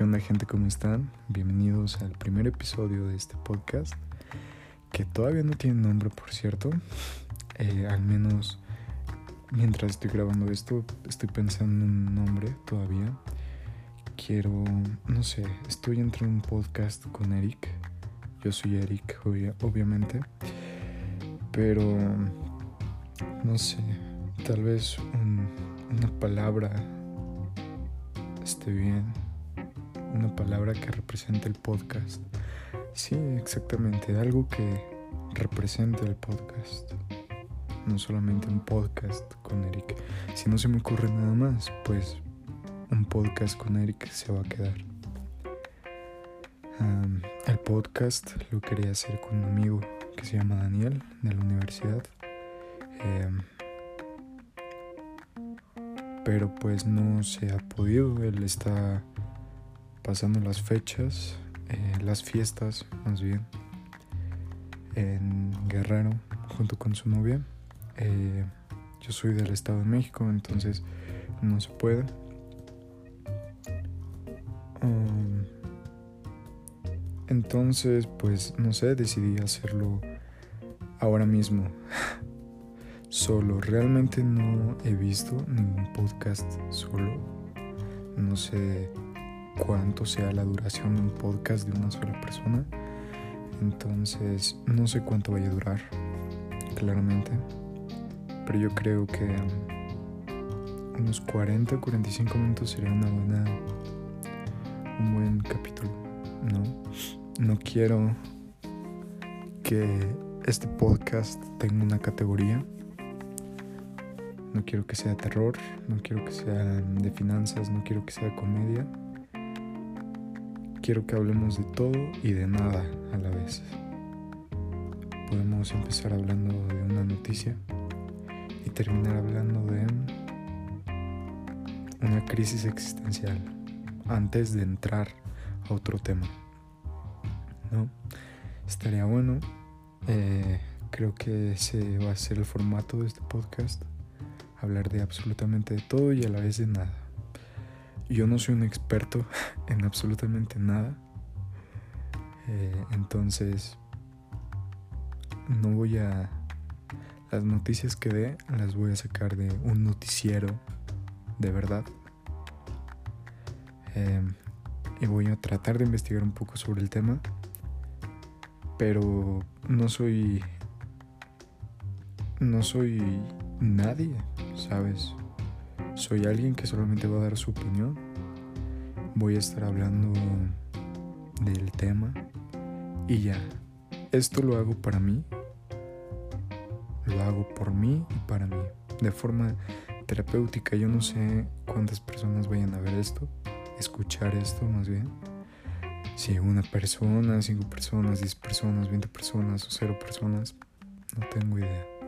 ¿Qué gente? ¿Cómo están? Bienvenidos al primer episodio de este podcast, que todavía no tiene nombre, por cierto. Eh, al menos mientras estoy grabando esto, estoy pensando en un nombre todavía. Quiero, no sé, estoy entre un podcast con Eric. Yo soy Eric, obviamente. Pero, no sé, tal vez una palabra esté bien una palabra que represente el podcast. Sí, exactamente, algo que represente el podcast. No solamente un podcast con Eric. Si no se me ocurre nada más, pues un podcast con Eric se va a quedar. el podcast lo quería hacer con un amigo que se llama Daniel de la universidad. Em, pero pues no se ha podido. Él está pasando las fechas, eh, las fiestas más bien, en Guerrero junto con su novia. Eh, yo soy del Estado de México, entonces no se puede. Um, entonces, pues no sé, decidí hacerlo ahora mismo. solo, realmente no he visto ningún podcast solo. No sé cuánto sea la duración de un podcast de una sola persona. Entonces, no sé cuánto vaya a durar, claramente. Pero yo creo que unos 40 o 45 minutos sería una buena un buen capítulo, ¿no? No quiero que este podcast tenga una categoría. No quiero que sea terror, no quiero que sea de finanzas, no quiero que sea comedia quiero que hablemos de todo y de nada a la vez. Podemos empezar hablando de una noticia y terminar hablando de una crisis existencial antes de entrar a otro tema. ¿No? Estaría bueno. Eh, creo que ese va a ser el formato de este podcast. Hablar de absolutamente de todo y a la vez de nada. Yo no soy un experto en absolutamente nada. Eh, entonces, no voy a... Las noticias que dé las voy a sacar de un noticiero de verdad. Em, y voy a tratar de investigar un poco sobre el tema. Pero no soy... No soy nadie, ¿sabes? Soy alguien que solamente va a dar su opinión. Voy a estar hablando del tema y ya. Esto lo hago para mí. Lo hago por mí y para mí. De forma terapéutica. Yo no sé cuántas personas vayan a ver esto. Escuchar esto más bien. Si una persona, cinco personas, diez personas, veinte personas o cero personas. No tengo idea.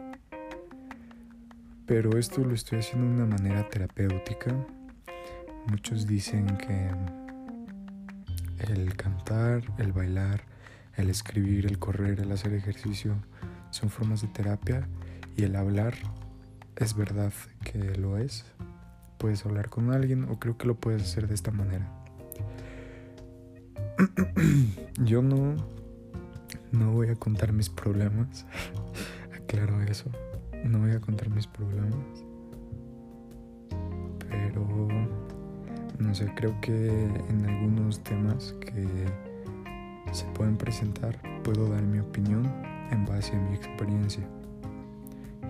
Pero esto lo estoy haciendo de una manera terapéutica. Muchos dicen que el cantar, el bailar, el escribir, el correr, el hacer ejercicio son formas de terapia y el hablar es verdad que lo es. Puedes hablar con alguien o creo que lo puedes hacer de esta manera. Yo no no voy a contar mis problemas. Aclaro eso no voy a contar mis problemas. Pero, no sé, creo que en algunos temas que se pueden presentar puedo dar mi opinión en base a mi experiencia.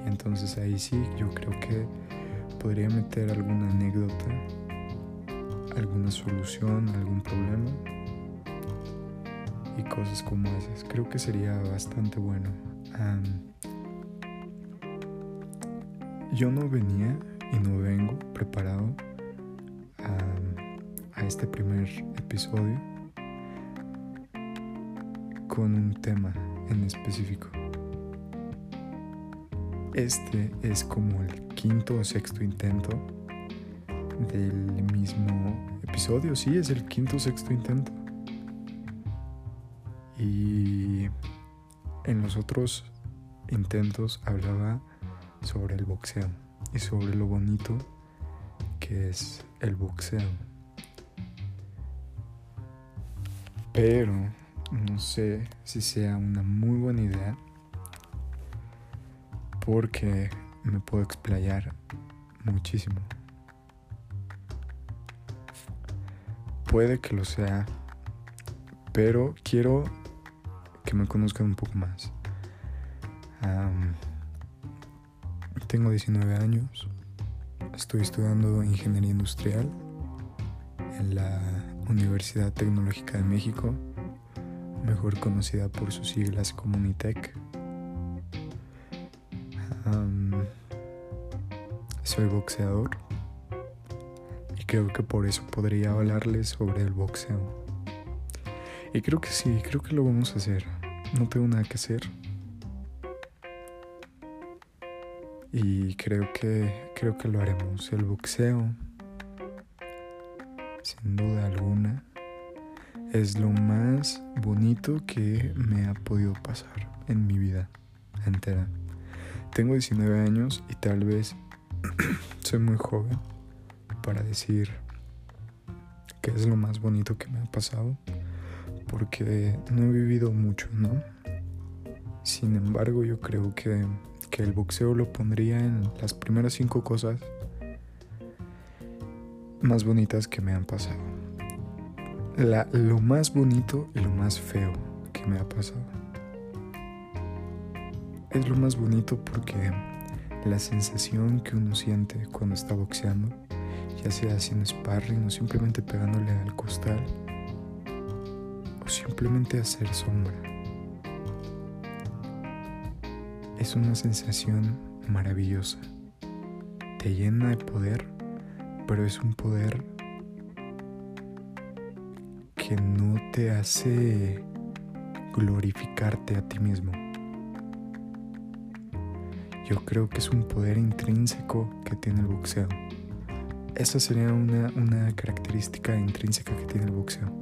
Y entonces ahí sí, yo creo que podría meter alguna anécdota, alguna solución, algún problema y cosas como esas. Creo que sería bastante bueno. Yo no venía y no vengo preparado a, este primer episodio con un tema en específico. Este es como el quinto o sexto intento del mismo episodio. Sí, es el quinto o sexto intento. Y en los otros intentos hablaba sobre el boxeo y sobre lo bonito que es el boxeo. Pero no sé si sea una muy buena idea porque me puedo explayar muchísimo. Puede que lo sea, pero quiero que me conozcan un poco más. Tengo 19 años, estoy estudiando ingeniería industrial en la Universidad Tecnológica de México, mejor conocida por sus siglas Comunitec. soy boxeador y creo que por eso podría hablarles sobre el boxeo. Y creo que sí, creo que lo vamos a hacer. No tengo nada que hacer. Y creo que creo que lo haremos. El boxeo sin duda alguna es lo más bonito que me ha podido pasar en mi vida entera. Tengo 19 años y tal vez soy muy joven para decir que es lo más bonito que me ha pasado porque no he vivido mucho, ¿no? Sin embargo, yo creo que, que el boxeo lo pondría en las primeras cinco cosas más bonitas que me han pasado. La, lo más bonito y lo más feo que me ha pasado. Es lo más bonito porque la sensación que uno siente cuando está boxeando, ya sea haciendo sparring o simplemente pegándole al costal, o simplemente hacer sombra. Es una sensación maravillosa. Te llena de poder, pero es un poder que no te hace glorificarte a ti mismo. Yo creo que es un poder intrínseco que tiene el boxeo. Esa sería una, una característica intrínseca que tiene el boxeo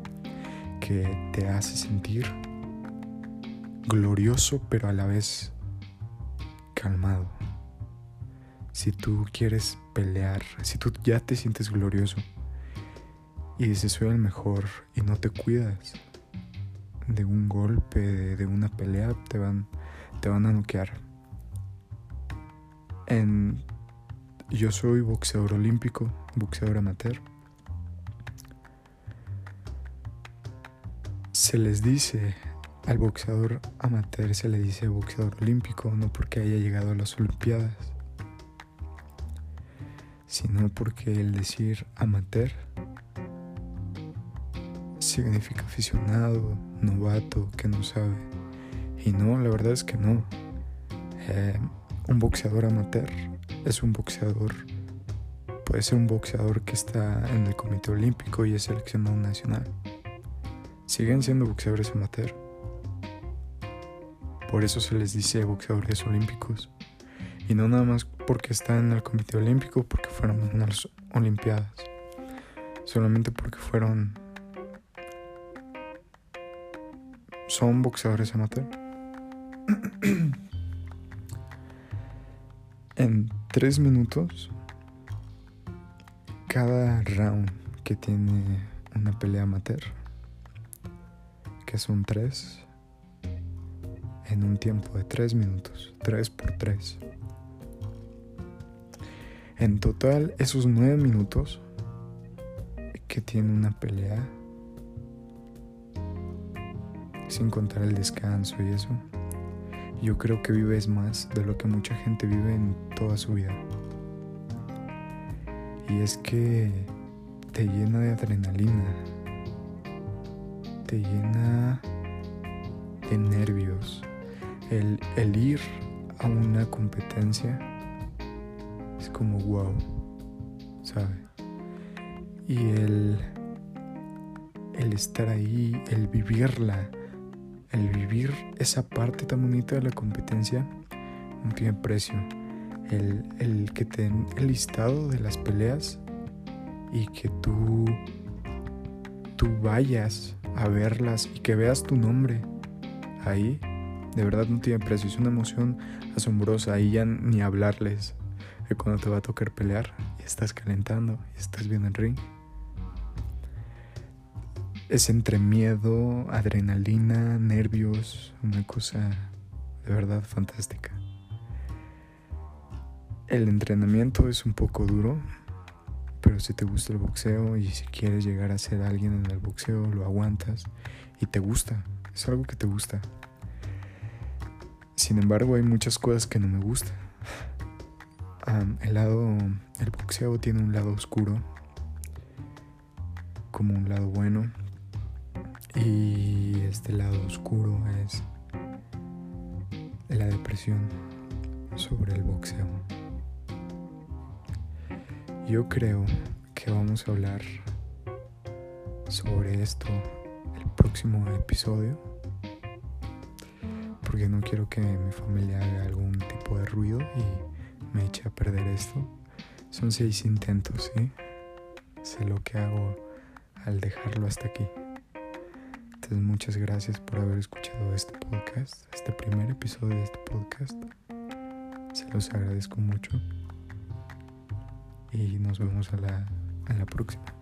que te hace sentir glorioso pero a la vez calmado. Si tú quieres pelear, si tú ya te sientes glorioso y dices soy el mejor y no te cuidas de un golpe, de, una pelea, te van, te van a noquear. En, yo soy boxeador olímpico, boxeador amateur. Se les dice al boxeador amateur, se le dice boxeador olímpico, no porque haya llegado a las Olimpiadas, sino porque el decir amateur significa aficionado, novato, que no sabe. Y no, la verdad es que no. Eh, un boxeador amateur es un boxeador, puede ser un boxeador que está en el Comité Olímpico y es seleccionado nacional siguen siendo boxeadores amateur. Por eso se les dice boxeadores olímpicos. Y no nada más porque están en el Comité Olímpico, porque fueron en las Olimpiadas. Solamente porque fueron... Son boxeadores amateur. en tres minutos, cada round que tiene una pelea amateur que son tres en un tiempo de tres minutos, tres por tres. En total, esos nueve minutos que tiene una pelea, sin contar el descanso y eso, yo creo que vives más de lo que mucha gente vive en toda su vida. Y es que te llena de adrenalina, te llena de nervios. El, el ir a una competencia es como wow, ¿sabe? Y el, el estar ahí, el vivirla, el vivir esa parte tan bonita de la competencia no tiene precio. El, el que te el listado de las peleas y que tú, tú vayas a verlas y que veas tu nombre ahí, de verdad no tiene precio. Es una emoción asombrosa y ya ni hablarles de cuando te va a tocar pelear y estás calentando y estás viendo el ring. es entre miedo, adrenalina, nervios, una cosa de verdad fantástica. El entrenamiento es un poco duro, pero si te gusta el boxeo y si quieres llegar a ser alguien en el boxeo, lo aguantas y te gusta, es algo que te gusta. Sin embargo, hay muchas cosas que no me gustan. el lado, el boxeo tiene un lado oscuro, como un lado bueno, y este lado oscuro es la depresión sobre el boxeo. Yo creo que vamos a hablar sobre esto el próximo episodio. Porque no quiero que mi familia haga algún tipo de ruido y me eche a perder esto. Son seis intentos, ¿sí? Sé lo que hago al dejarlo hasta aquí. Entonces muchas gracias por haber escuchado este podcast, este primer episodio de este podcast. Se los agradezco mucho y nos vemos a la, a la próxima.